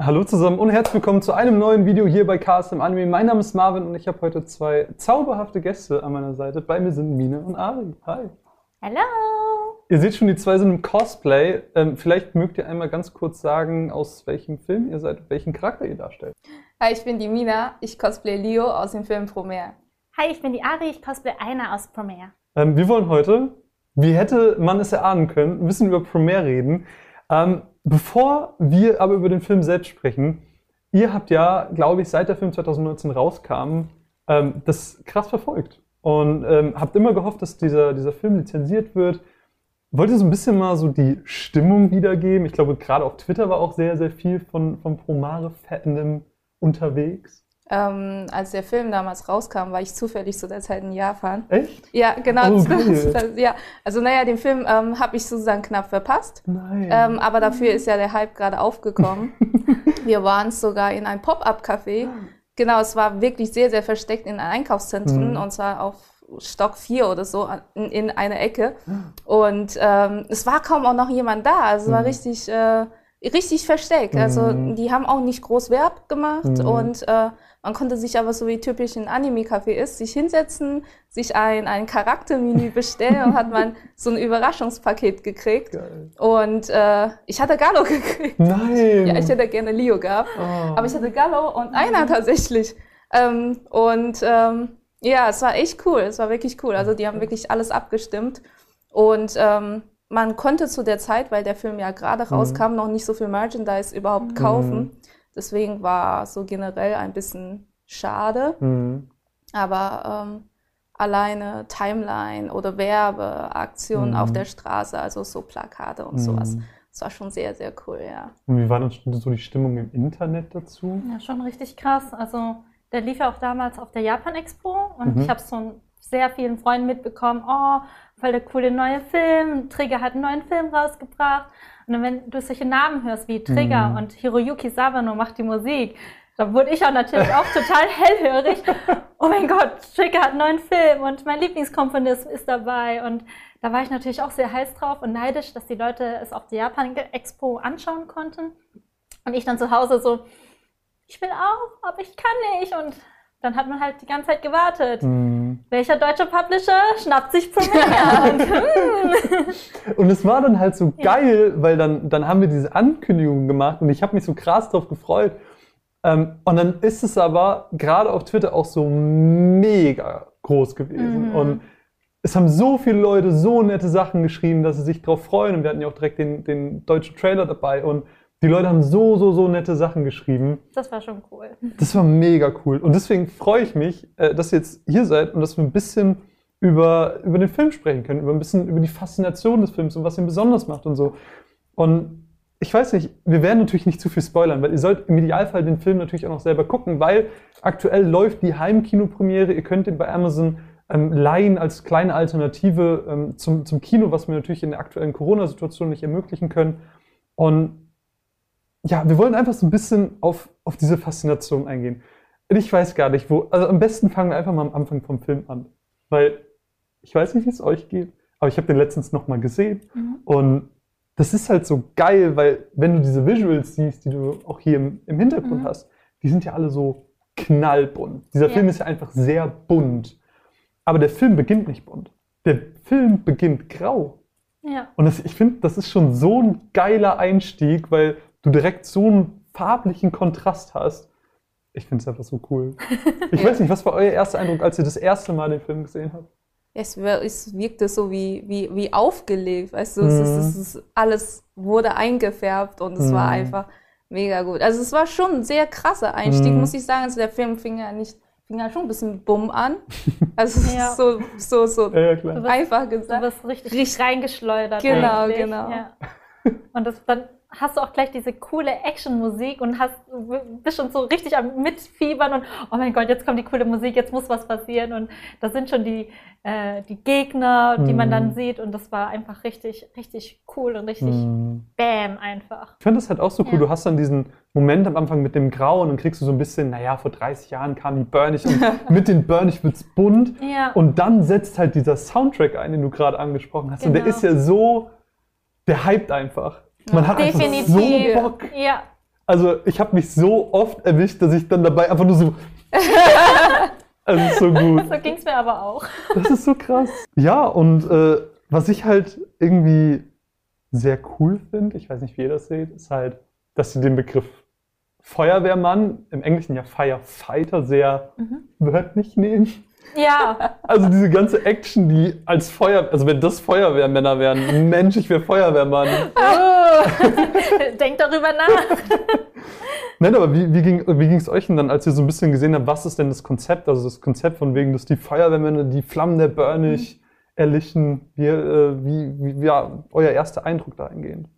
Hallo zusammen und herzlich willkommen zu einem neuen Video hier bei Cast im Anime. Mein Name ist Marvin und ich habe heute zwei zauberhafte Gäste an meiner Seite. Bei mir sind Mine und Ari. Hi. Hallo. Ihr seht schon, die zwei sind im Cosplay. Ähm, vielleicht mögt ihr einmal ganz kurz sagen, aus welchem Film ihr seid, welchen Charakter ihr darstellt. Hi, ich bin die Mina. Ich cosplay Leo aus dem Film Promare. Hi, ich bin die Ari. Ich cosplay Aina aus Promare. Ähm, wir wollen heute, wie hätte man es erahnen können, ein bisschen über Promare reden. Ähm, bevor wir aber über den Film selbst sprechen, ihr habt ja, glaube ich, seit der Film 2019 rauskam, ähm, das krass verfolgt. Und ähm, habt immer gehofft, dass dieser, dieser Film lizenziert wird. Wollt ihr so ein bisschen mal so die Stimmung wiedergeben? Ich glaube, gerade auf Twitter war auch sehr, sehr viel von, von Promare-Fandom unterwegs. Ähm, als der Film damals rauskam, war ich zufällig zu der Zeit in Japan. Echt? Ja, genau. Oh, das, das, ja. Also naja, den Film ähm, habe ich sozusagen knapp verpasst. Nein. Ähm, aber dafür ist ja der Hype gerade aufgekommen. Wir waren sogar in einem Pop-up-Café. Genau, es war wirklich sehr, sehr versteckt in Einkaufszentren Mhm. und zwar auf Stock 4 oder so in, in einer Ecke. Und ähm, es war kaum auch noch jemand da. Also es war Mhm. richtig, äh, richtig versteckt. Also Mhm. die haben auch nicht groß Werb gemacht Mhm. und äh, man konnte sich aber so wie typisch ein Anime-Café ist, sich hinsetzen, sich ein, ein Charaktermenü bestellen und hat man so ein Überraschungspaket gekriegt. Geil. Und äh, ich hatte Gallo gekriegt. Nein. Ja, ich hätte gerne Leo gehabt. Oh. Aber ich hatte Gallo und einer tatsächlich. Ähm, und ähm, ja, es war echt cool. Es war wirklich cool. Also die haben wirklich alles abgestimmt. Und ähm, man konnte zu der Zeit, weil der Film ja gerade rauskam, noch nicht so viel Merchandise überhaupt kaufen. Deswegen war so generell ein bisschen schade. Mhm. Aber ähm, alleine Timeline oder Werbeaktionen Mhm. auf der Straße, also so Plakate und sowas. Mhm. Das war schon sehr, sehr cool, ja. Und wie war dann so die Stimmung im Internet dazu? Ja, schon richtig krass. Also, der lief ja auch damals auf der Japan Expo und Mhm. ich habe es von sehr vielen Freunden mitbekommen. Oh, voll der coole neue Film. Trigger hat einen neuen Film rausgebracht. Und dann, wenn du solche Namen hörst wie Trigger Mhm. und Hiroyuki Sawano macht die Musik, da wurde ich auch natürlich auch total hellhörig. Oh mein Gott, Trigger hat einen neuen Film und mein Lieblingskomponist ist dabei. Und da war ich natürlich auch sehr heiß drauf und neidisch, dass die Leute es auf der Japan Expo anschauen konnten. Und ich dann zu Hause so, ich will auch, aber ich kann nicht. Und dann hat man halt die ganze Zeit gewartet. Mhm. Welcher deutsche Publisher schnappt sich Premiere? Und, hm. Und es war dann halt so Ja. geil, weil dann, dann haben wir diese Ankündigung gemacht und ich habe mich so krass drauf gefreut. Ähm, und dann ist es aber gerade auf Twitter auch so mega groß gewesen. Mhm. Und es haben so viele Leute so nette Sachen geschrieben, dass sie sich drauf freuen. Und wir hatten ja auch direkt den, den deutschen Trailer dabei. Und die Leute haben so, so, so nette Sachen geschrieben. das war schon cool. Das war mega cool. Und deswegen freue ich mich, äh, dass ihr jetzt hier seid und dass wir ein bisschen über, über den Film sprechen können, über ein bisschen über die Faszination des Films und was ihn besonders macht und so. Und ich weiß nicht, wir werden natürlich nicht zu viel spoilern, weil ihr sollt im Idealfall den Film natürlich auch noch selber gucken, weil aktuell läuft die Heimkinopremiere. Ihr könnt ihn bei Amazon ähm, leihen als kleine Alternative ähm, zum, zum Kino, was wir natürlich in der aktuellen Corona-Situation nicht ermöglichen können. Und ja, wir wollen einfach so ein bisschen auf, auf diese Faszination eingehen. Ich weiß gar nicht, wo. Also am besten fangen wir einfach mal am Anfang vom Film an. Weil ich weiß nicht, wie es euch geht, aber ich habe den letztens nochmal gesehen. Mhm. Und das ist halt so geil, weil wenn du diese Visuals siehst, die du auch hier im, im Hintergrund Mhm. hast, die sind ja alle so knallbunt. Dieser Ja. Film ist ja einfach sehr bunt. Aber der Film beginnt nicht bunt. Der Film beginnt grau. Ja. Und das, ich finde, das ist schon so ein geiler Einstieg, weil du direkt so einen farblichen Kontrast hast. Ich finde es einfach so cool. Ich weiß nicht, was war euer erster Eindruck, als ihr das erste Mal den Film gesehen habt? Es, es wirkte so wie, wie, wie aufgelegt, weißt du, es, ist, Mhm. es ist, alles wurde eingefärbt und es war Mhm. einfach mega gut. Also es war schon ein sehr krasser Einstieg, Mhm. muss ich sagen. Also der Film fing ja nicht, fing ja schon ein bisschen bumm an. Also es Ja. ist so, so, so Ja, ja. Du einfach Du gesagt. wirst richtig, Richtig- reingeschleudert. Genau, eigentlich. genau. Ja. Und das, dann hast du auch gleich diese coole Actionmusik und hast, bist schon so richtig am Mitfiebern und oh mein Gott, jetzt kommt die coole Musik, jetzt muss was passieren. Und da sind schon die, äh, die Gegner, die man Mhm. dann sieht. Und das war einfach richtig, richtig cool und richtig Hm. Bam einfach. Ich finde das halt auch so cool. Ja. Du hast dann diesen Moment am Anfang mit dem Grauen und kriegst du so ein bisschen, naja, vor 30 Jahren kam die Burnish und mit den Burnish wird's bunt. Ja. Und dann setzt halt dieser Soundtrack ein, den du gerade angesprochen hast. Und der Genau. ist ja so, der hypt einfach. Man hat einfach so Definitiv. Bock. Ja, Also ich habe mich so oft erwischt, dass ich dann dabei einfach nur so. also so gut. So ging es mir aber auch. Das ist so krass. Ja, und äh, was ich halt irgendwie sehr cool finde, ich weiß nicht, wie ihr das seht, ist halt, dass sie den Begriff Feuerwehrmann, im Englischen ja Firefighter, sehr Mhm. wörtlich nehmen. Ja, Also diese ganze Action, die als Feuer, also wenn das Feuerwehrmänner wären, Mensch, ich wäre Feuerwehrmann. denk darüber nach. Nein, aber wie, wie ging wie ging's euch denn dann, als ihr so ein bisschen gesehen habt, was ist denn das Konzept? Also das Konzept von wegen, dass die Feuerwehrmänner die Flammen der Börnig erlichen. Wie, äh, wie, wie ja, euer erster Eindruck dahingehend?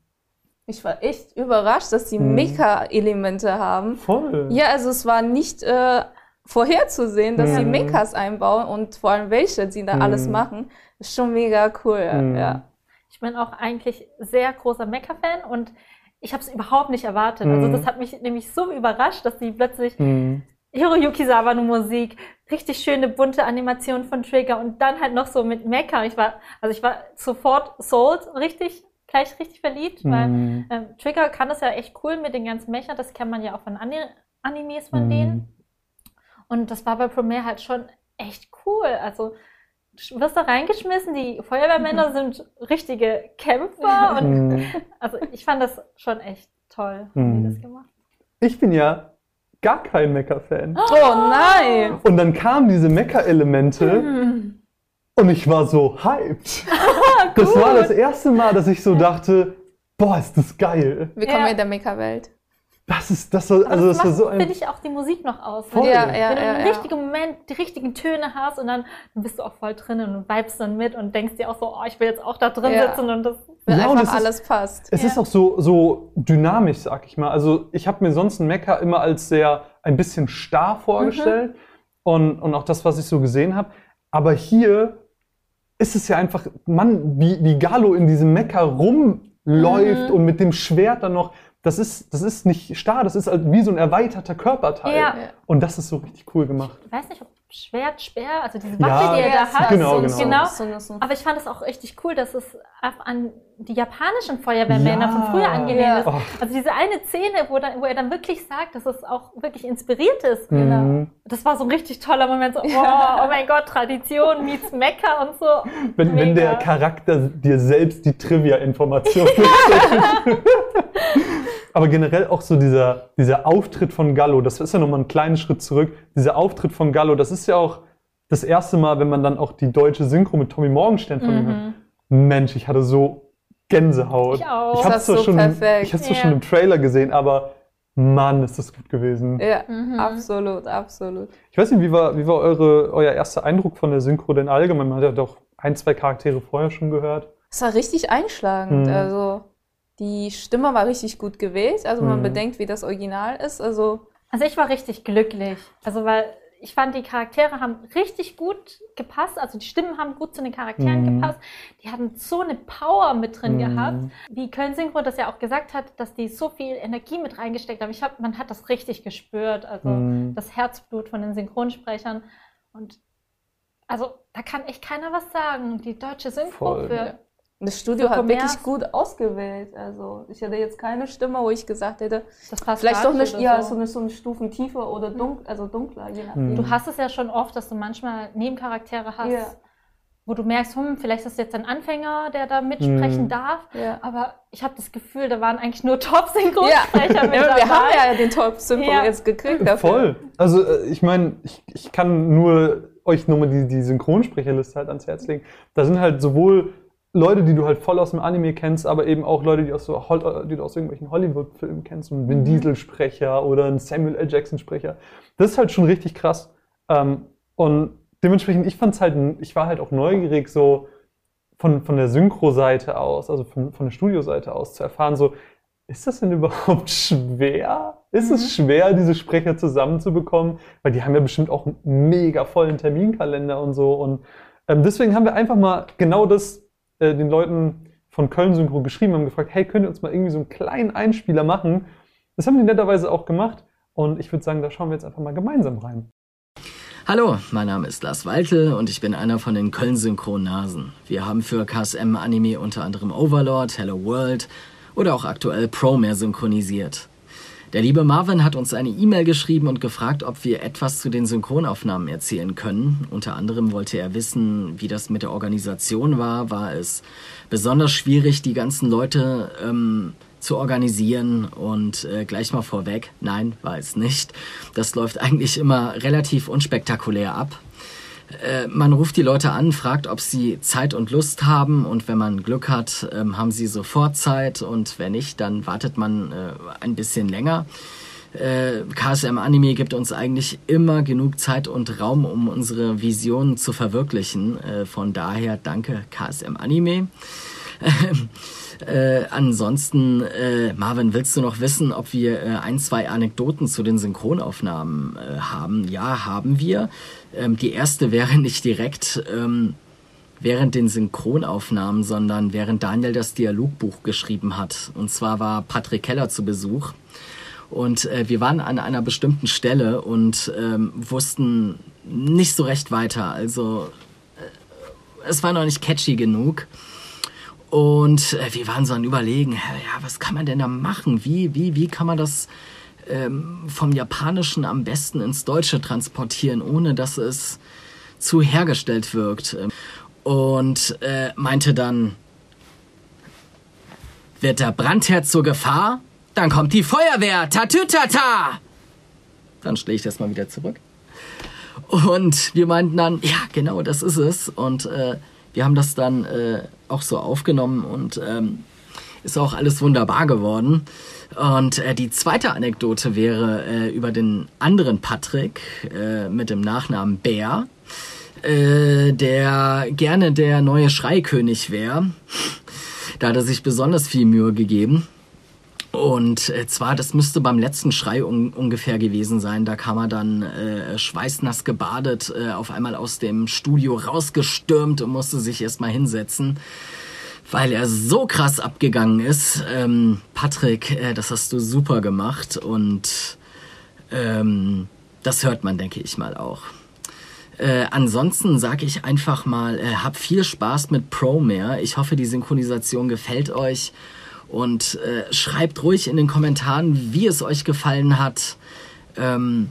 Ich war echt überrascht, dass die Mhm. Mecha-Elemente haben. Voll. Ja, also es war nicht äh, vorherzusehen, dass sie Mhm. Mechas einbauen und vor allem welche, die da Mhm. alles machen. Ist schon mega cool, Mhm. ja. Ich bin auch eigentlich sehr großer Mecha-Fan und ich habe es überhaupt nicht erwartet. Also Mhm. das hat mich nämlich so überrascht, dass die plötzlich Mhm. Hiroyuki Sawano Musik, richtig schöne bunte Animation von Trigger und dann halt noch so mit Mecha. Ich war, also ich war sofort sold, richtig, gleich richtig verliebt, weil Mhm. ähm, Trigger kann das ja echt cool mit den ganzen Mecha, das kennt man ja auch von Ani Animes von Mhm. denen. Und das war bei Promare halt schon echt cool. Also du wirst da reingeschmissen, die Feuerwehrmänner sind richtige Kämpfer und Mhm. also ich fand das schon echt toll, wie Mhm. das gemacht Ich bin ja gar kein Mecha-Fan. Oh nein! Und dann kamen diese Mecha-Elemente Mhm. und ich war so hyped. das war das erste Mal, dass ich so dachte, boah, ist das geil. Willkommen Ja. in der Mecha-Welt. Das ist, das war, Aber also das, das war macht, so ein... finde ich, auch die Musik noch aus. Voll. Wenn, Ja, du- ja, wenn du ja, im ja. richtigen Moment die richtigen Töne hast und dann, bist du auch voll drinnen und vibest dann mit und denkst dir auch so, oh, ich will jetzt auch da drin Ja. sitzen und das. Wenn Ja, und einfach es ist- alles passt. Es Ja. ist auch so, so dynamisch, sag ich mal. Also ich habe mir sonst einen Mecha immer als sehr ein bisschen starr vorgestellt und, und auch das, was ich so gesehen habe. Aber hier ist es ja einfach, Mann, wie, wie Galo in diesem Mecha rumläuft Mhm. und mit dem Schwert dann noch. Das ist, das ist nicht starr, das ist halt wie so ein erweiterter Körperteil. Ja. Und das ist so richtig cool gemacht. Ich weiß nicht, ob Schwert, Speer, also diese Ja. Waffe, die er da hat. Genau, so, genau. Genau. So, so, so. Aber ich fand es auch richtig cool, dass es an die japanischen Feuerwehrmänner Ja. von früher angelehnt Ja. ist. Oh. Also diese eine Szene, wo, dann, wo er dann wirklich sagt, dass es auch wirklich inspiriert ist. Mhm. Das war so ein richtig toller Moment. So, oh, oh mein Gott, Tradition meets Mecca und so. Wenn, wenn der Charakter dir selbst die Trivia-Information gibt. Aber generell auch so dieser, dieser Auftritt von Gallo, das ist ja nochmal ein kleinen Schritt zurück. Dieser Auftritt von Gallo, das ist ja auch das erste Mal, wenn man dann auch die deutsche Synchro mit Tommy Morgenstern von ihm hört. Mhm. Mensch, ich hatte so Gänsehaut. Ich auch. Ich Das hab's zwar so schon, perfekt. ich hab's zwar Ja. schon im Trailer gesehen, aber Mann, ist das gut gewesen. Ja, Mhm. absolut, absolut. Ich weiß nicht, wie war, wie war eure, euer erster Eindruck von der Synchro denn allgemein? Man hat ja doch ein, zwei Charaktere vorher schon gehört. Es war richtig einschlagend. Mhm. Also die Stimme war richtig gut gewählt. Also man Mhm. bedenkt, wie das Original ist. Also Also ich war richtig glücklich. Also weil ich fand, die Charaktere haben richtig gut gepasst. Also die Stimmen haben gut zu den Charakteren Mhm. gepasst. Die hatten so eine Power mit drin Mhm. gehabt. Wie Köln Synchro das ja auch gesagt hat, dass die so viel Energie mit reingesteckt haben. Ich hab, man hat das richtig gespürt. Also Mhm. das Herzblut von den Synchronsprechern. Und also da kann echt keiner was sagen. Die deutsche Synchro Voll, für. ja. Das Studio hat wirklich gut ausgewählt. Also ich hätte jetzt keine Stimme, wo ich gesagt hätte, Das passt vielleicht doch nicht ja, so eine, so eine Stufen tiefer oder dunkel, also dunkler, je nachdem. Mhm. Du hast es ja schon oft, dass du manchmal Nebencharaktere hast, Ja. wo du merkst, hm, vielleicht ist jetzt ein Anfänger, der da mitsprechen Mhm. darf. Ja. Aber ich habe das Gefühl, da waren eigentlich nur Top-Synchronsprecher Ja, mit wir dabei. haben ja den Top-Synchro Ja. jetzt gekriegt dafür. Voll. Also äh, ich meine, ich, ich kann nur euch nochmal die, die Synchronsprecherliste halt ans Herz legen. Da sind halt sowohl Leute, die du halt voll aus dem Anime kennst, aber eben auch Leute, die, aus so, die du aus irgendwelchen Hollywood-Filmen kennst. Ein Vin Mhm. Diesel-Sprecher oder ein Samuel L. Jackson-Sprecher. Das ist halt schon richtig krass. Ähm, und dementsprechend, ich fand's halt, ich war halt auch neugierig, so von, von der Synchro-Seite aus, also von, von der Studioseite aus zu erfahren, so, ist das denn überhaupt schwer? Ist es schwer, diese Sprecher zusammenzubekommen? Weil die haben ja bestimmt auch einen mega vollen Terminkalender und so. Und ähm, deswegen haben wir einfach mal genau das äh, den Leuten von Köln Synchro geschrieben, haben gefragt, hey, könnt ihr uns mal irgendwie so einen kleinen Einspieler machen? Das haben die netterweise auch gemacht. Und ich würde sagen, da schauen wir jetzt einfach mal gemeinsam rein. Hallo, mein Name ist Lars Waltel und ich bin einer von den Köln-Synchron-Nasen. Wir haben für KSM Anime unter anderem Overlord, Hello World oder auch aktuell Promare synchronisiert. Der liebe Marvin hat uns eine E-Mail geschrieben und gefragt, ob wir etwas zu den Synchronaufnahmen erzählen können. Unter anderem wollte er wissen, wie das mit der Organisation war. War es besonders schwierig, die ganzen Leute ähm, zu organisieren? Und äh, gleich mal vorweg, nein, war es nicht. Das läuft eigentlich immer relativ unspektakulär ab. Äh, man ruft die Leute an, fragt, ob sie Zeit und Lust haben und wenn man Glück hat, ähm, haben sie sofort Zeit und wenn nicht, dann wartet man äh, ein bisschen länger. Äh, KSM Anime gibt uns eigentlich immer genug Zeit und Raum, um unsere Visionen zu verwirklichen. Äh, von daher danke KSM Anime. Äh, ansonsten, äh, Marvin, willst du noch wissen, ob wir äh, ein, zwei Anekdoten zu den Synchronaufnahmen äh, haben? Ja, haben wir. Ähm, die erste wäre nicht direkt ähm, während den Synchronaufnahmen, sondern während Daniel das Dialogbuch geschrieben hat. Und zwar war Patrick Keller zu Besuch. Und äh, wir waren an einer bestimmten Stelle und ähm, wussten nicht so recht weiter. Also äh, es war noch nicht catchy genug. Und äh, wir waren so an Überlegen, ja, was kann man denn da machen? Wie, wie, wie kann man das ähm, vom Japanischen am besten ins Deutsche transportieren, ohne dass es zu hergestellt wirkt? Und äh, meinte dann, wird der Brandherd zur Gefahr? Dann kommt die Feuerwehr, tatütata! Dann stehe ich das mal wieder zurück. Und wir meinten dann, ja, genau, das ist es. Und äh, wir haben das dann äh, auch so aufgenommen und ähm, ist auch alles wunderbar geworden. Und äh, die zweite Anekdote wäre äh, über den anderen Patrick äh, mit dem Nachnamen Bär, äh, der gerne der neue Schreikönig wäre. Da hat er sich besonders viel Mühe gegeben. Und äh, zwar, das müsste beim letzten Schrei un ungefähr gewesen sein. Da kam er dann äh, schweißnass gebadet, äh, auf einmal aus dem Studio rausgestürmt und musste sich erstmal hinsetzen, weil er so krass abgegangen ist. Ähm, Patrick, äh, das hast du super gemacht und ähm, das hört man, denke ich mal auch. Äh, ansonsten sage ich einfach mal, äh, hab viel Spaß mit ProMare. Ich hoffe, die Synchronisation gefällt euch. Und äh, schreibt ruhig in den Kommentaren, wie es euch gefallen hat. Ähm,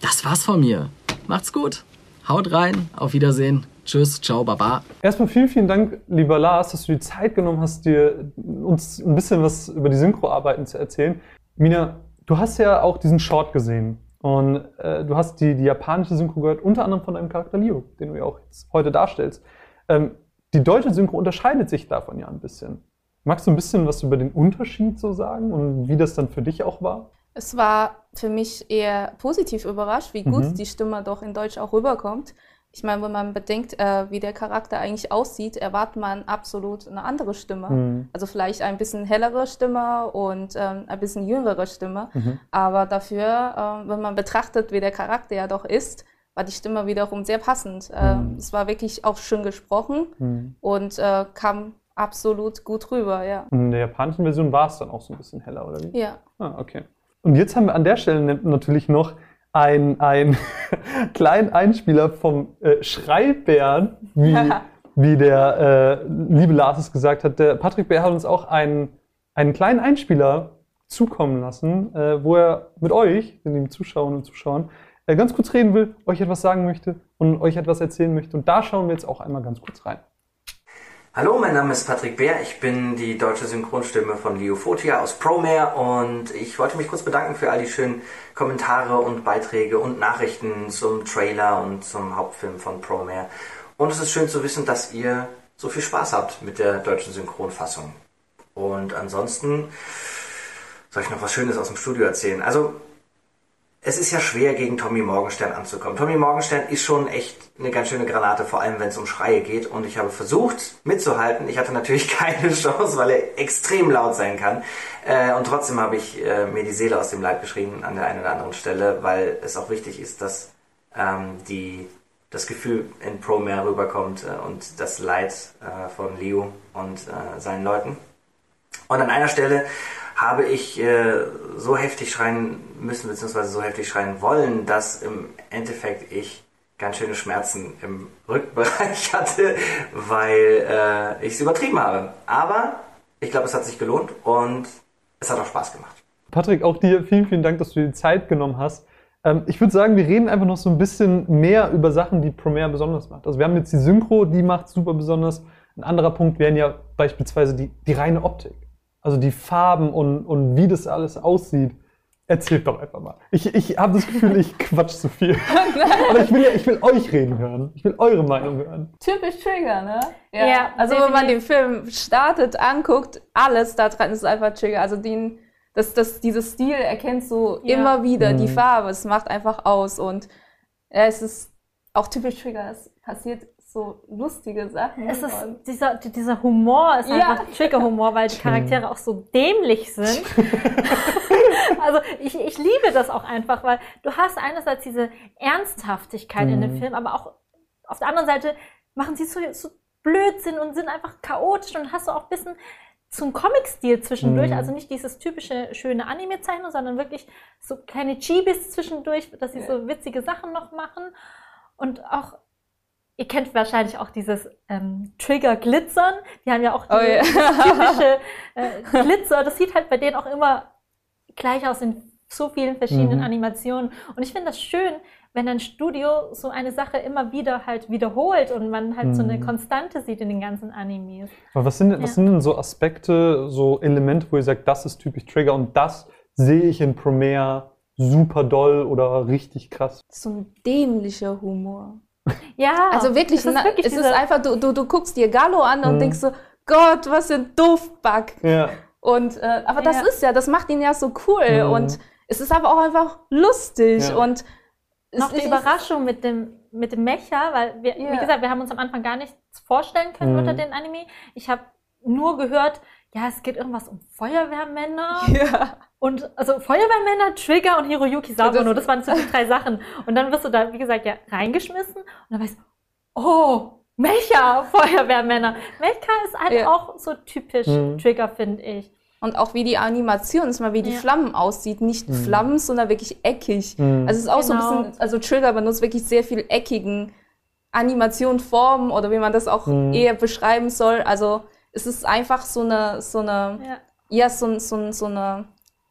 das war's von mir. Macht's gut. Haut rein. Auf Wiedersehen. Tschüss. Ciao. Baba. Erstmal vielen, vielen Dank, lieber Lars, dass du die Zeit genommen hast, dir uns ein bisschen was über die Synchroarbeiten zu erzählen. Mina, du hast ja auch diesen Short gesehen. Und äh, du hast die, die japanische Synchro gehört, unter anderem von deinem Charakter Leo, den du ja auch jetzt heute darstellst. Ähm, die deutsche Synchro unterscheidet sich davon ja ein bisschen. Magst du ein bisschen was über den Unterschied so sagen und wie das dann für dich auch war? Es war für mich eher positiv überrascht, wie gut mhm. die Stimme doch in Deutsch auch rüberkommt. Ich meine, wenn man bedenkt, äh, wie der Charakter eigentlich aussieht, erwartet man absolut eine andere Stimme. Mhm. Also vielleicht ein bisschen hellere Stimme und ähm, ein bisschen jüngere Stimme. Mhm. Aber dafür, äh, wenn man betrachtet, wie der Charakter ja doch ist, war die Stimme wiederum sehr passend. Äh, es war wirklich auch schön gesprochen mhm. und äh, kam absolut gut rüber, ja. Und in der japanischen Version war es dann auch so ein bisschen heller, oder wie? Ja. Ah, okay. Und jetzt haben wir an der Stelle natürlich noch einen, einen kleinen Einspieler vom äh, Schreibären, wie, wie der äh, liebe Lars es gesagt hat. Der Patrick Bär hat uns auch einen, einen kleinen Einspieler zukommen lassen, äh, wo er mit euch, den Zuschauern und Zuschauern, äh, ganz kurz reden will, euch etwas sagen möchte und euch etwas erzählen möchte. Und da schauen wir jetzt auch einmal ganz kurz rein. Hallo, mein Name ist Patrick Bär. Ich bin die deutsche Synchronstimme von Leo Fotia aus ProMare und ich wollte mich kurz bedanken für all die schönen Kommentare und Beiträge und Nachrichten zum Trailer und zum Hauptfilm von ProMare. Und es ist schön zu wissen, dass ihr so viel Spaß habt mit der deutschen Synchronfassung. Und ansonsten soll ich noch was Schönes aus dem Studio erzählen. Also es ist ja schwer, gegen Tommy Morgenstern anzukommen. Tommy Morgenstern ist schon echt eine ganz schöne Granate, vor allem wenn es um Schreie geht. Und ich habe versucht mitzuhalten. Ich hatte natürlich keine Chance, weil er extrem laut sein kann. Äh, und trotzdem habe ich äh, mir die Seele aus dem Leib geschrieben an der einen oder anderen Stelle, weil es auch wichtig ist, dass ähm, die, das Gefühl in Promare rüberkommt äh, und das Leid äh, von Leo und äh, seinen Leuten. Und an einer Stelle habe ich äh, so heftig schreien müssen, beziehungsweise so heftig schreien wollen, dass im Endeffekt ich ganz schöne Schmerzen im Rückbereich hatte, weil äh, ich es übertrieben habe. Aber ich glaube, es hat sich gelohnt und es hat auch Spaß gemacht. Patrick, auch dir vielen, vielen Dank, dass du dir die Zeit genommen hast. Ähm, ich würde sagen, wir reden einfach noch so ein bisschen mehr über Sachen, die Promare besonders macht. Also wir haben jetzt die Synchro, die macht super besonders. Ein anderer Punkt wären ja beispielsweise die, die reine Optik. Also die Farben und, und wie das alles aussieht. Erzählt doch einfach mal. Ich, ich habe das Gefühl, ich quatsch zu viel. Aber ich will, ja, ich will euch reden hören. Ich will eure Meinung hören. Typisch Trigger, ne? Ja, also wenn man den. Film startet, anguckt, alles da dran ist einfach Trigger. Also den, das, das, dieses Stil erkennst du Ja. immer wieder, die Mhm. Farbe, es macht einfach aus. Und ja, es ist auch typisch Trigger, es passiert so lustige Sachen. Es ist dieser, dieser Humor ist Ja. einfach Trigger-Humor, weil die Charaktere auch so dämlich sind. also ich, ich liebe das auch einfach, weil du hast einerseits diese Ernsthaftigkeit in dem Mhm. Film, aber auch auf der anderen Seite machen sie so, so Blödsinn und sind einfach chaotisch und hast du auch ein bisschen zum Comic-Stil zwischendurch, Mhm. also nicht dieses typische schöne Anime-Zeichnung, sondern wirklich so kleine Chibis zwischendurch, dass sie Ja. so witzige Sachen noch machen und auch Ihr kennt wahrscheinlich auch dieses ähm, Trigger-Glitzern. Die haben ja auch Oh diese, ja. dieses typische äh, Glitzer. Das sieht halt bei denen auch immer gleich aus in so vielen verschiedenen Mhm. Animationen. Und ich finde das schön, wenn ein Studio so eine Sache immer wieder halt wiederholt und man halt so eine Mhm. Konstante sieht in den ganzen Animes. Aber was sind, denn- was Ja. sind denn so Aspekte, so Elemente, wo ihr sagt, das ist typisch Trigger und das sehe ich in Promare super doll oder richtig krass? so ein dämlicher Humor. Ja, Also wirklich, es ist, wirklich es ist einfach, du, du, du guckst dir Gallo an und Mhm. denkst so, Gott, was für ein Doofback. Ja. Und, äh, aber das Ja. ist ja, das macht ihn ja so cool. Mhm. Und es ist aber auch einfach lustig. Ja. Und es noch die ist- Überraschung mit dem, mit dem Mecha, weil wir, Ja. wie gesagt, wir haben uns am Anfang gar nichts vorstellen können Mhm. unter den Anime. Ich habe nur gehört, ja, es geht irgendwas um Feuerwehrmänner Ja. und also Feuerwehrmänner, Trigger und Hiroyuki Sabono, Das- das waren so die drei Sachen. Und dann wirst du da, wie gesagt, ja reingeschmissen und dann weißt du, oh, Mecha, Feuerwehrmänner. Mecha ist halt Ja. auch so typisch Mhm. Trigger, finde ich. Und auch wie die Animation ist, mal wie die Ja. Flammen aussieht. Nicht Mhm. Flammen, sondern wirklich eckig. Mhm. Also es ist auch so Genau. ein bisschen, also Trigger benutzt wirklich sehr viel eckigen Animation, Formen oder wie man das auch Mhm. eher beschreiben soll. Also es ist einfach so eine, so eine, Ja. ja, so, so, so eine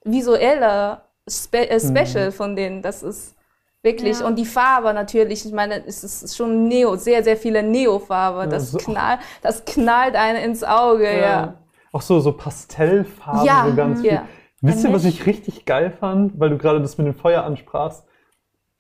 visuelle Spe äh, Special Mhm. von denen. Das ist wirklich. Ja. Und die Farbe natürlich, ich meine, es ist schon Neo, sehr, sehr viele Neofarbe. Ja, Das, so- knall, das knallt einen ins Auge, ja. Auch so, so Pastellfarben, Ja, so ganz viel. ja. Wisst ihr, was ich richtig geil fand, weil du gerade das mit dem Feuer ansprachst?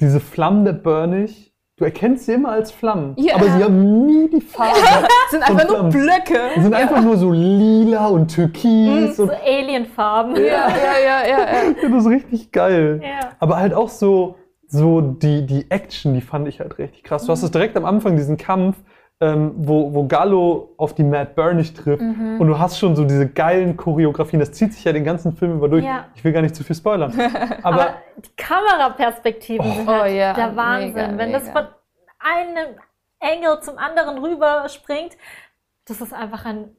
Diese Flammen der Burnig, du erkennst sie immer als Flammen, Ja. aber sie haben nie die Farbe. sind einfach nur Flammen. Blöcke. Sie sind einfach nur so lila und türkis So und Alienfarben. Ja, ja, ja, ja, ja. das ist richtig geil. Ja. Aber halt auch so, so die, die Action, die fand ich halt richtig krass. Du hast es direkt am Anfang, diesen Kampf, ähm, wo, wo Gallo auf die Matt Burnish trifft und du hast schon so diese geilen Choreografien. Das zieht sich ja den ganzen Film über durch. Ja. Ich will gar nicht zu viel spoilern. Aber, Aber die Kameraperspektiven sind Oh halt ja, der Wahnsinn. mega, Wenn das mega. von einem Engel zum anderen rüber springt, das ist einfach ein,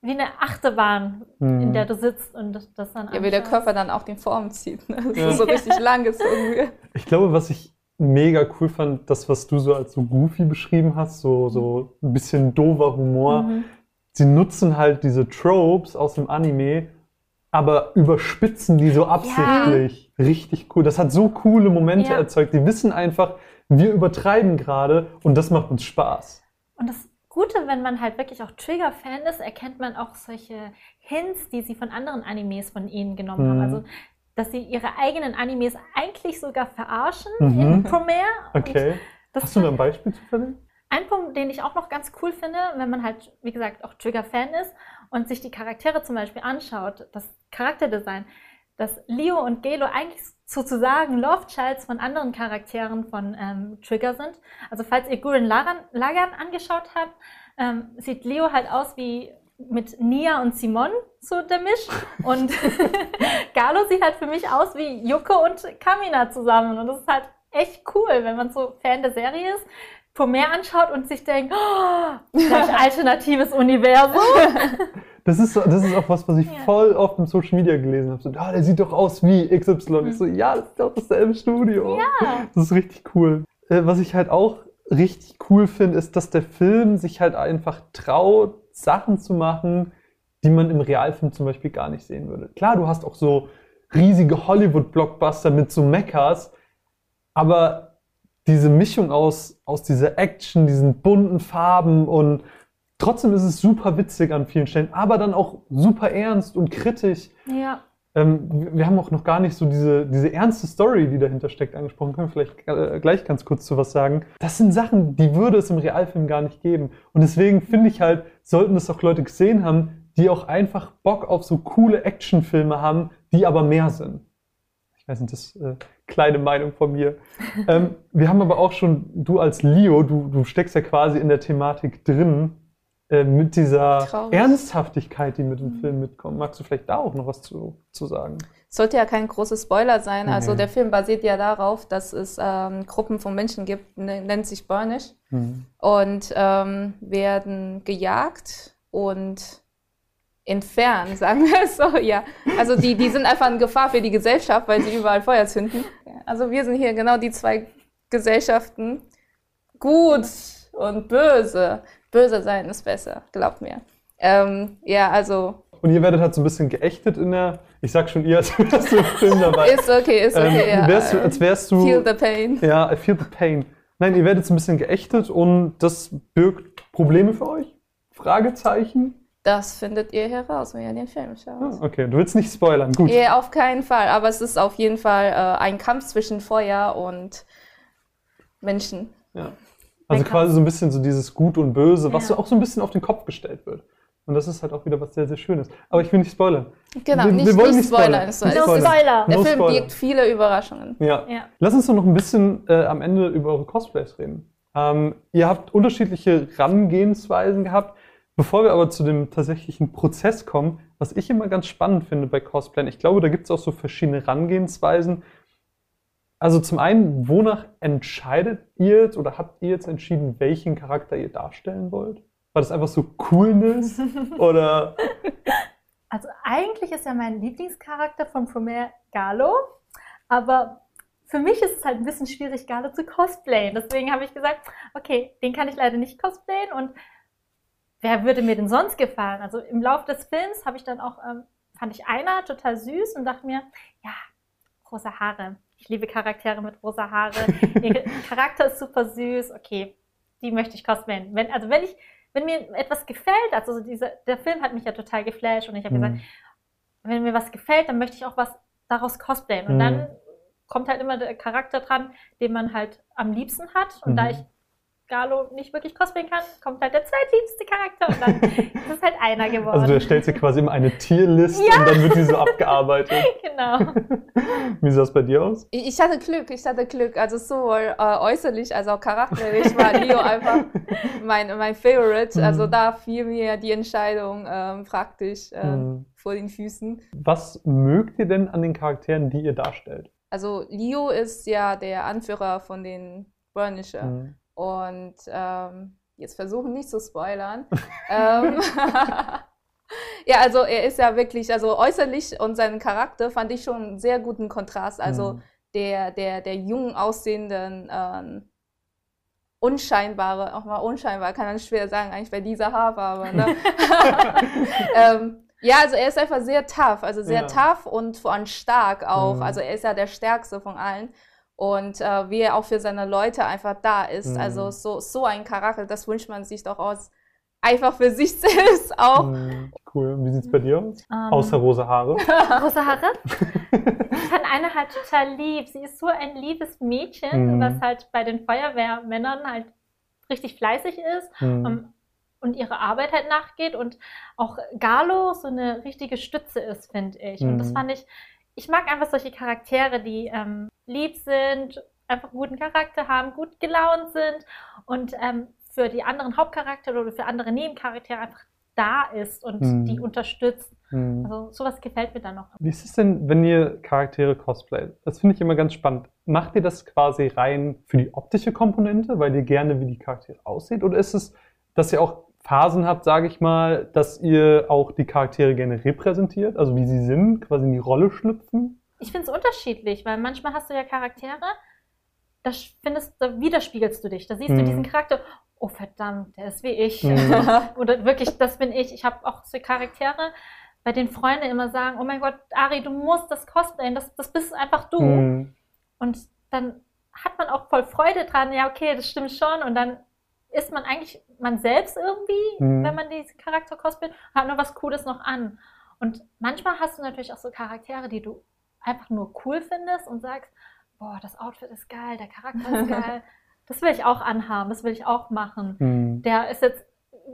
wie eine Achterbahn, Mhm. in der du sitzt und das, das dann Ja, wie der anschaust. Körper dann auch den Form zieht. Ne? Das Ja. ist so richtig lang gezogen wird. ich glaube, was ich mega cool fand, das, was du so als so goofy beschrieben hast, so, so ein bisschen dover Humor. Mhm. Sie nutzen halt diese Tropes aus dem Anime, aber überspitzen die so absichtlich. Richtig cool. Das hat so coole Momente Ja. erzeugt. Die wissen einfach, wir übertreiben gerade und das macht uns Spaß. Und das Gute, wenn man halt wirklich auch Trigger-Fan ist, erkennt man auch solche Hints, die sie von anderen Animes von ihnen genommen Mhm. haben. Also, dass sie ihre eigenen Animes eigentlich sogar verarschen Mhm. in Promare. Okay. das Hast du da ein Beispiel zufällig? Ein Punkt, den ich auch noch ganz cool finde, wenn man halt, wie gesagt, auch Trigger-Fan ist und sich die Charaktere zum Beispiel anschaut, das Charakterdesign, dass Leo und Gelo eigentlich sozusagen Love-Childs von anderen Charakteren von ähm, Trigger sind. Also falls ihr Gurren Lagann, Lagann angeschaut habt, ähm, sieht Leo halt aus wie mit Nia und Simon, so der Misch. Und Galo sieht halt für mich aus wie Yuko und Kamina zusammen. Und das ist halt echt cool, wenn man so Fan der Serie ist, Promare anschaut und sich denkt, oh, alternatives Universum. Das ist, so- das ist auch was, was ich Ja. voll oft im Social Media gelesen habe. So, ah, der sieht doch aus wie XY. Ich so, ja, das ist doch dasselbe Studio. Ja. Das ist richtig cool. Äh, was ich halt auch richtig cool finde, ist, dass der Film sich halt einfach traut, Sachen zu machen, die man im Realfilm zum Beispiel gar nicht sehen würde. Klar, du hast auch so riesige Hollywood-Blockbuster mit so Mechas. Aber diese Mischung aus, aus dieser Action, diesen bunten Farben und trotzdem ist es super witzig an vielen Stellen, aber dann auch super ernst und kritisch. Ja. Ähm, wir- haben auch noch gar nicht so diese, diese ernste Story, die dahinter steckt, angesprochen. Können wir vielleicht äh, gleich ganz kurz zu was sagen. Das sind Sachen, die würde es im Realfilm gar nicht geben. Und deswegen finde ich halt, sollten das auch Leute gesehen haben, die auch einfach Bock auf so coole Actionfilme haben, die aber mehr sind. Ich weiß nicht, das ist äh, kleine Meinung von mir. ähm, wir haben aber auch schon, du als Leo, du, du steckst ja quasi in der Thematik drin, äh, mit dieser Traurig. Ernsthaftigkeit, die mit dem Film mitkommt. Magst du vielleicht da auch noch was zu, zu sagen? Sollte ja kein großes Spoiler sein. Also Nee. der Film basiert ja darauf, dass es ähm, Gruppen von Menschen gibt, ne- nennt sich Burnish, und ähm, werden gejagt und entfernt, sagen wir es so. Ja, also die, die sind einfach eine Gefahr für die Gesellschaft, weil sie überall Feuer zünden. Also wir sind hier genau die zwei Gesellschaften. Gut und böse. Böse sein ist besser, glaubt mir. Ähm, ja, also Und ihr werdet halt so ein bisschen geächtet in der, ich sag schon ihr, als wärst du im Film dabei. ist okay, ist okay. ähm, ja. wärst als wärst du, Feel the pain. ja, I feel the pain. Nein, ihr werdet so ein bisschen geächtet und das birgt Probleme für euch? Fragezeichen? Das findet ihr heraus, wenn ihr den Film schaut. Ah, okay, du willst nicht spoilern, gut. Ja, auf keinen Fall. Aber es ist auf jeden Fall äh, ein Kampf zwischen Feuer und Menschen. Ja. Also quasi so ein bisschen so dieses Gut und Böse, was Ja. so auch so ein bisschen auf den Kopf gestellt wird. Und das ist halt auch wieder was sehr, sehr Schönes. Aber ich will nicht spoilern. Genau, Wir- nicht, wir wollen nicht nicht spoilern. spoilern. Nicht Es ist- No Spoiler. Der No Film Spoiler. birgt viele Überraschungen. Ja. Ja. Lass uns doch noch ein bisschen äh, am Ende über eure Cosplays reden. Ähm, ihr habt unterschiedliche Rangehensweisen gehabt. Bevor wir aber zu dem tatsächlichen Prozess kommen, was ich immer ganz spannend finde bei Cosplayen, ich glaube, da gibt es auch so verschiedene Rangehensweisen. Also zum einen, wonach entscheidet ihr jetzt oder habt ihr jetzt entschieden, welchen Charakter ihr darstellen wollt? War das einfach so Coolness? oder Also eigentlich ist ja mein Lieblingscharakter von Promare Galo, aber für mich ist es halt ein bisschen schwierig, Galo zu cosplayen. Deswegen habe ich gesagt, okay, den kann ich leider nicht cosplayen und wer würde mir denn sonst gefallen? Also im Laufe des Films habe ich dann auch, ähm, fand ich einer total süß und dachte mir, ja, rosa Haare. Ich liebe Charaktere mit rosa Haare. Ihr Charakter ist super süß. Okay, die möchte ich cosplayen. Wenn, also wenn ich, wenn mir etwas gefällt, also so dieser, der Film hat mich ja total geflasht und ich habe gesagt, Hm, wenn mir was gefällt, dann möchte ich auch was daraus cosplayen. Und Mhm. dann kommt halt immer der Charakter dran, den man halt am liebsten hat. Und Mhm. da ich Galo nicht wirklich cosplayen kann, kommt halt der zweitliebste Charakter und dann ist es halt einer geworden. also du erstellst dir quasi immer eine Tierliste Ja. und dann wird die so abgearbeitet. genau. Wie sah es bei dir aus? Ich hatte Glück, ich hatte Glück. Also sowohl äh, äußerlich als auch charakterlich war Leo einfach mein, mein Favorite. Mhm. Also da fiel mir die Entscheidung ähm, praktisch äh, Hm. vor den Füßen. Was mögt ihr denn an den Charakteren, die ihr darstellt? Also Leo ist ja der Anführer von den Burnisher. Mhm. Und ähm, jetzt versuchen nicht zu spoilern. ähm, ja, also er ist ja wirklich, also äußerlich und seinen Charakter fand ich schon einen sehr guten Kontrast. Also Mhm. der, der, der jung aussehenden, ähm, unscheinbare, auch mal unscheinbar, kann man schwer sagen, eigentlich bei dieser Haarfarbe. Ne? ähm, ja, also er ist einfach sehr tough, also sehr Ja. tough und vor allem stark auch. Mhm. Also er ist ja der Stärkste von allen. Und äh, wie er auch für seine Leute einfach da ist. Mhm. Also so, so ein Charakter, das wünscht man sich doch aus. Einfach für sich selbst auch. Mhm. Cool. Wie sieht es bei dir aus? Ähm, Außer rosa Haare. rosa Haare. Ich fand eine halt total lieb. Sie ist so ein liebes Mädchen, Mhm. was halt bei den Feuerwehrmännern halt richtig fleißig ist. Mhm. ähm, und ihre Arbeit halt nachgeht und auch Galo so eine richtige Stütze ist, finde ich. Und das Mhm. fand ich, ich mag einfach solche Charaktere, die ähm, lieb sind, einfach guten Charakter haben, gut gelaunt sind und ähm, für die anderen Hauptcharaktere oder für andere Nebencharaktere einfach da ist und Mhm. die unterstützt. Mhm. Also sowas gefällt mir dann noch. Wie ist es denn, wenn ihr Charaktere cosplayt? Das finde ich immer ganz spannend. Macht ihr das quasi rein für die optische Komponente, weil ihr gerne wie die Charaktere aussieht? Oder ist es, dass ihr auch Phasen habt, sage ich mal, dass ihr auch die Charaktere gerne repräsentiert, also wie sie sind, quasi in die Rolle schlüpfen? Ich finde es unterschiedlich, weil manchmal hast du ja Charaktere, da findest, da widerspiegelst du dich. Da siehst Mhm. du diesen Charakter, oh verdammt, der ist wie ich. Mhm. Oder wirklich, das bin ich. Ich habe auch so Charaktere, bei den Freunden immer sagen, oh mein Gott, Ari, du musst das cosplayen, das, das bist einfach du. Mhm. Und dann hat man auch voll Freude dran, ja, okay, das stimmt schon. Und dann ist man eigentlich man selbst irgendwie, Mhm. wenn man diesen Charakter cosplayt, hat nur was Cooles noch an. Und manchmal hast du natürlich auch so Charaktere, die du einfach nur cool findest und sagst, boah, das Outfit ist geil, der Charakter ist geil. Das will ich auch anhaben, das will ich auch machen. Mhm. Der ist jetzt,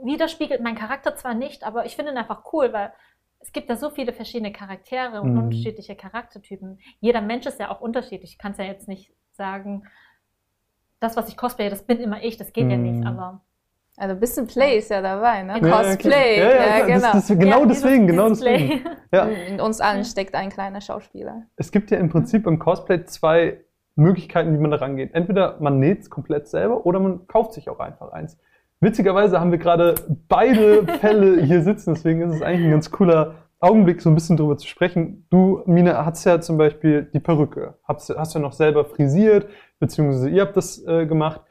widerspiegelt meinen Charakter zwar nicht, aber ich finde ihn einfach cool, weil es gibt ja so viele verschiedene Charaktere und Mhm. unterschiedliche Charaktertypen. Jeder Mensch ist ja auch unterschiedlich. Ich kann es ja jetzt nicht sagen, das, was ich cosplaye, das bin immer ich, das geht ja Mhm. nicht, aber Also ein bisschen Play ist ja dabei, ne? Ja, Ja, Cosplay, okay. ja, klar. genau. Das, das, genau Ja, dieses- deswegen, genau deswegen. Ja. In uns allen steckt ein kleiner Schauspieler. Es gibt ja im Prinzip im Cosplay zwei Möglichkeiten, wie man da rangeht. Entweder man näht es komplett selber oder man kauft sich auch einfach eins. Witzigerweise haben wir gerade beide Fälle hier sitzen, deswegen ist es eigentlich ein ganz cooler Augenblick, so ein bisschen drüber zu sprechen. Du, Mina, hast ja zum Beispiel die Perücke, hast, hast ja noch selber frisiert, beziehungsweise ihr habt das äh, gemacht,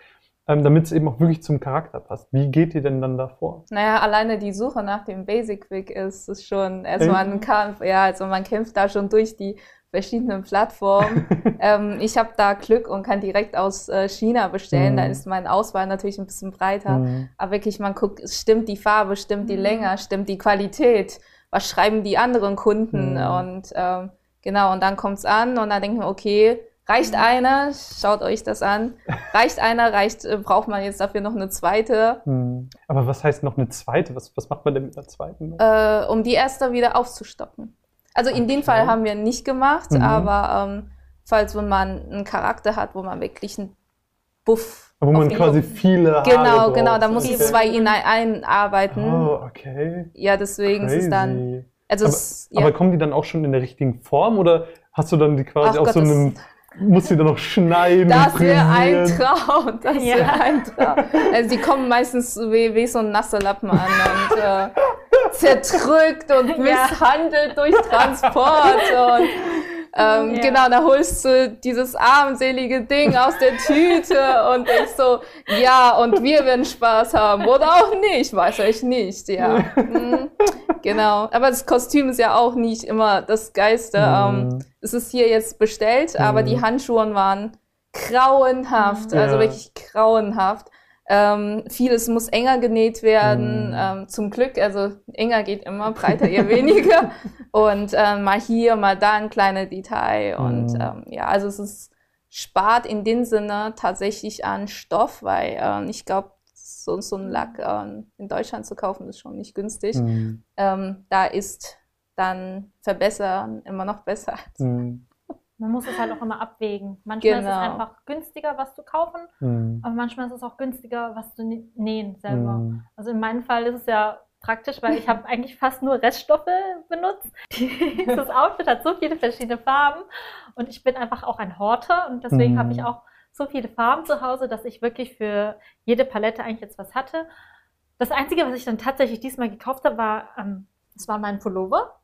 ähm, damit es eben auch wirklich zum Charakter passt. Wie geht ihr denn dann da vor? Naja, alleine die Suche nach dem Basic Wig ist, ist schon erstmal ein Kampf. Ja, also man kämpft da schon durch die verschiedenen Plattformen. ähm, ich habe da Glück und kann direkt aus äh, China bestellen. Mhm. Da ist meine Auswahl natürlich ein bisschen breiter. Mhm. Aber wirklich, man guckt, stimmt die Farbe, stimmt die Mhm. Länge, stimmt die Qualität, was schreiben die anderen Kunden Mhm. und ähm, genau, und dann kommt's an und dann denken wir, okay, reicht einer, schaut euch das an, reicht einer, reicht, äh, braucht man jetzt dafür noch eine zweite, Hm. Aber was heißt noch eine zweite? Was, was macht man denn mit einer zweiten? äh, um die erste wieder aufzustocken. Also in dem. Fall haben wir nicht gemacht, Mhm. aber ähm, falls wenn man einen Charakter hat, wo man wirklich einen Buff Wo man quasi viele Haare Genau, braucht. genau, da muss Okay. ich zwei in ein, einarbeiten. Oh, okay. Ja, deswegen ist es dann. Crazy. Also Aber, es, ja. aber kommen die dann auch schon in der richtigen Form oder hast du dann die quasi Ach auf Gott, so einem, musst du die dann noch schneiden? das wäre ein? Traum. Das Ja. wäre ein Traum. Also die kommen meistens wie, wie so ein nasser Lappen an und äh, zerdrückt und Ja. misshandelt durch Transport. Und ähm, Ja. genau, da holst du dieses armselige Ding aus der Tüte und denkst so, ja, und wir werden Spaß haben. Oder auch nicht, weiß ich nicht, ja. Mhm. Genau. Aber das Kostüm ist ja auch nicht immer das Geiste. Ähm, Mhm. es ist hier jetzt bestellt, aber Mhm. die Handschuhe waren grauenhaft, Mhm. also Ja. wirklich grauenhaft. Ähm, vieles muss enger genäht werden, Mhm. ähm, zum Glück, also enger geht immer, breiter eher weniger. Und ähm, mal hier, mal da ein kleines Detail. Und Mhm. ähm, ja, also es ist spart in dem Sinne tatsächlich an Stoff, weil ähm, ich glaube, so, so ein Lack ähm, in Deutschland zu kaufen ist schon nicht günstig. Ähm, da ist dann verbessern immer noch besser. Man muss es halt auch immer abwägen. Manchmal ist es Genau. einfach günstiger, was zu kaufen, hm, aber manchmal ist es auch günstiger, was zu nä- nähen selber. hm. Also in meinem Fall ist es ja praktisch, weil ich habe eigentlich fast nur Reststoffe benutzt. Dieses Outfit hat so viele verschiedene Farben und ich bin einfach auch ein Horter und deswegen Mhm. habe ich auch so viele Farben zu Hause, dass ich wirklich für jede Palette eigentlich jetzt was hatte. Das Einzige, was ich dann tatsächlich diesmal gekauft habe, war, ähm, das war mein Pullover.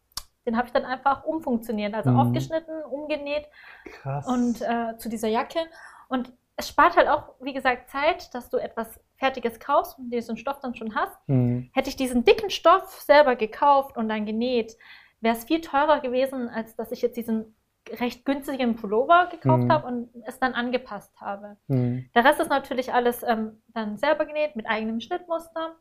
Den habe ich dann einfach umfunktioniert, also Mhm. aufgeschnitten, umgenäht Krass. und äh, zu dieser Jacke. Und es spart halt auch, wie gesagt, Zeit, dass du etwas Fertiges kaufst und diesen Stoff dann schon hast. Hm, Hätte ich diesen dicken Stoff selber gekauft und dann genäht, wäre es viel teurer gewesen, als dass ich jetzt diesen recht günstigen Pullover gekauft Mhm. habe und es dann angepasst habe. hm. Der Rest ist natürlich alles ähm, dann selber genäht mit eigenem Schnittmuster.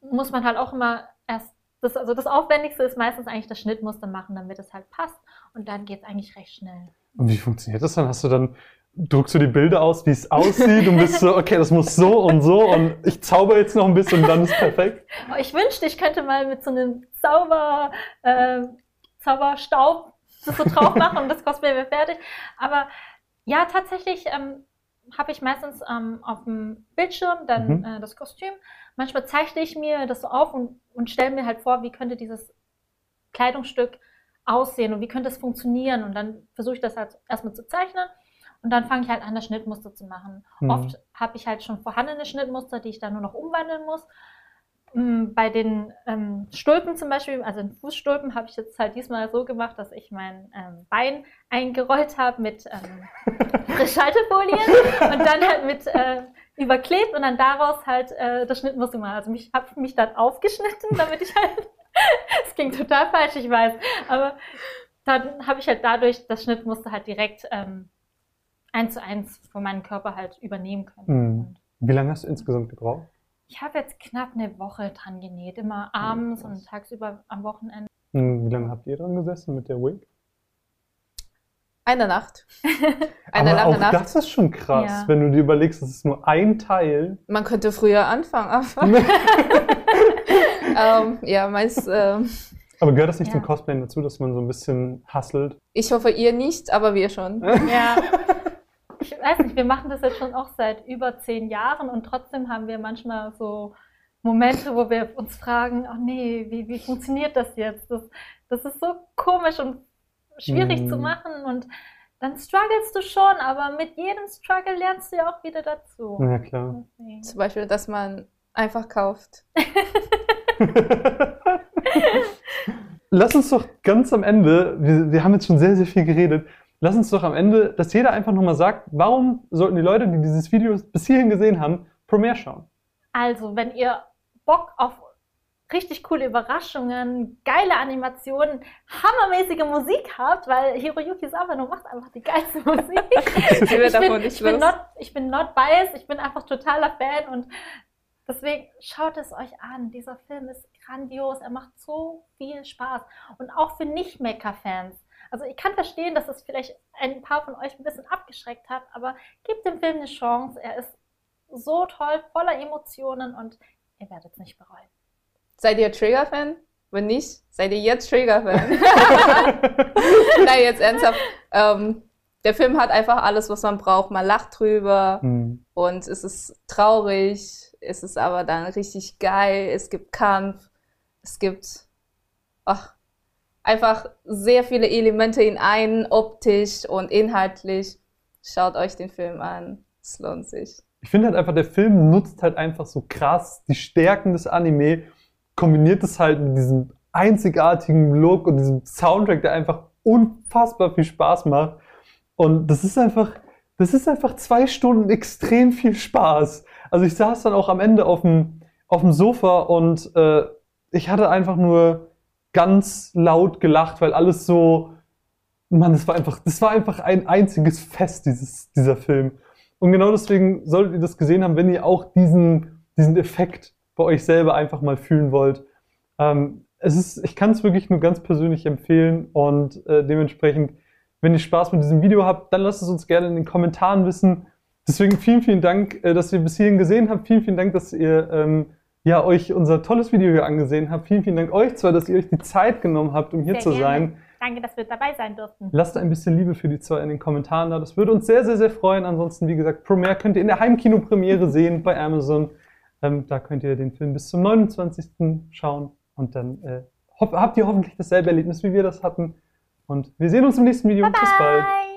Muss man halt auch immer erst, das, also das Aufwendigste ist meistens eigentlich das Schnittmuster machen, damit es halt passt und dann geht es eigentlich recht schnell. Und wie funktioniert das dann? Hast du dann, druckst du die Bilder aus, wie es aussieht und bist so, okay, das muss so und so und ich zauber jetzt noch ein bisschen und dann ist perfekt? Ich wünschte, ich könnte mal mit so einem Zauber, äh, Zauberstaub das so drauf machen und das Cosplay wäre fertig. Aber ja, tatsächlich ähm, habe ich meistens ähm, auf dem Bildschirm dann Mhm. äh, das Kostüm. Manchmal zeichne ich mir das so auf und, und stelle mir halt vor, wie könnte dieses Kleidungsstück aussehen und wie könnte es funktionieren. Und dann versuche ich das halt erstmal zu zeichnen und dann fange ich halt an, das Schnittmuster zu machen. Mhm. Oft habe ich halt schon vorhandene Schnittmuster, die ich dann nur noch umwandeln muss. Mm, Bei den ähm, Stulpen zum Beispiel, also den Fußstulpen, habe ich jetzt halt diesmal so gemacht, dass ich mein ähm, Bein eingerollt habe mit ähm, Frischhaltefolien und dann halt mit äh, überklebt und dann daraus halt äh, das Schnittmuster gemacht. Also ich habe mich dann aufgeschnitten, damit ich halt Das klingt total falsch, ich weiß. Aber dann habe ich halt dadurch, das Schnittmuster halt direkt ähm, eins zu eins von meinem Körper halt übernehmen können. Mhm. Wie lange hast du insgesamt gebraucht? ich habe jetzt knapp eine Woche dran genäht, immer abends krass. und tagsüber am Wochenende. Wie lange habt ihr dran gesessen mit der Wig? Eine Nacht. Eine Aber lange auch Nacht. das ist schon krass, Ja. wenn du dir überlegst, das ist nur ein Teil. Man könnte früher anfangen, aber ähm, ja, meist, ähm, Aber gehört das nicht Ja. zum Cosplay dazu, dass man so ein bisschen hustelt? ich hoffe ihr nicht, aber wir schon. Ja. Ich weiß nicht, wir machen das jetzt schon auch seit über zehn Jahren und trotzdem haben wir manchmal so Momente, wo wir uns fragen, ach nee, wie, wie funktioniert das jetzt? Das, das ist so komisch und schwierig Mhm. zu machen und dann strugglest du schon, aber mit jedem Struggle lernst du ja auch wieder dazu. Ja, klar. Deswegen. Zum Beispiel, dass man einfach kauft. Lass uns doch ganz am Ende, wir, wir haben jetzt schon sehr, sehr viel geredet, lass uns doch am Ende, dass jeder einfach nochmal sagt, warum sollten die Leute, die dieses Video bis hierhin gesehen haben, Premiere schauen? Also, wenn ihr Bock auf richtig coole Überraschungen, geile Animationen, hammermäßige Musik habt, weil Hiroyuki Sawano macht einfach die geilste Musik. Ich, bin, ich, bin not, ich bin not biased, ich bin einfach totaler Fan und deswegen schaut es euch an. Dieser Film ist grandios, er macht so viel Spaß und auch für Nicht-Mecha-Fans. Also ich kann verstehen, dass es vielleicht ein paar von euch ein bisschen abgeschreckt hat, aber gebt dem Film eine Chance. Er ist so toll, voller Emotionen und ihr werdet es nicht bereuen. Seid ihr Trigger-Fan? Wenn nicht, seid ihr jetzt Trigger-Fan. Nein, jetzt ernsthaft. Ähm, der Film hat einfach alles, was man braucht. Man lacht drüber Hm. und es ist traurig, es ist aber dann richtig geil. Es gibt Kampf, es gibt ach, einfach sehr viele Elemente in einen, optisch und inhaltlich. Schaut euch den Film an. Es lohnt sich. Ich finde halt einfach, der Film nutzt halt einfach so krass die Stärken des Anime, kombiniert es halt mit diesem einzigartigen Look und diesem Soundtrack, der einfach unfassbar viel Spaß macht. Und das ist einfach, das ist einfach zwei Stunden extrem viel Spaß. Also ich saß dann auch am Ende auf dem, auf dem Sofa und äh, ich hatte einfach nur ganz laut gelacht, weil alles so, Mann, das war einfach, das war einfach ein einziges Fest, dieses, dieser Film. Und genau deswegen solltet ihr das gesehen haben, wenn ihr auch diesen, diesen Effekt bei euch selber einfach mal fühlen wollt. Ähm, es ist, ich kann es wirklich nur ganz persönlich empfehlen und äh, dementsprechend, wenn ihr Spaß mit diesem Video habt, dann lasst es uns gerne in den Kommentaren wissen. Deswegen vielen, vielen Dank, äh, dass ihr bis hierhin gesehen habt. Vielen, vielen Dank, dass ihr ähm, ja, euch unser tolles Video hier angesehen habt. Vielen, vielen Dank euch zwar, dass ihr euch die Zeit genommen habt, um hier Sehr zu gerne. sein. Danke, dass wir dabei sein durften. Lasst ein bisschen Liebe für die zwei in den Kommentaren da. Das würde uns sehr, sehr, sehr freuen. Ansonsten, wie gesagt, Premiere könnt ihr in der Heimkino-Premiere sehen bei Amazon. Ähm, da könnt ihr den Film bis zum 29. schauen. Und dann äh, habt ihr hoffentlich dasselbe Erlebnis, wie wir das hatten. Und wir sehen uns im nächsten Video. Bis bald. Bye!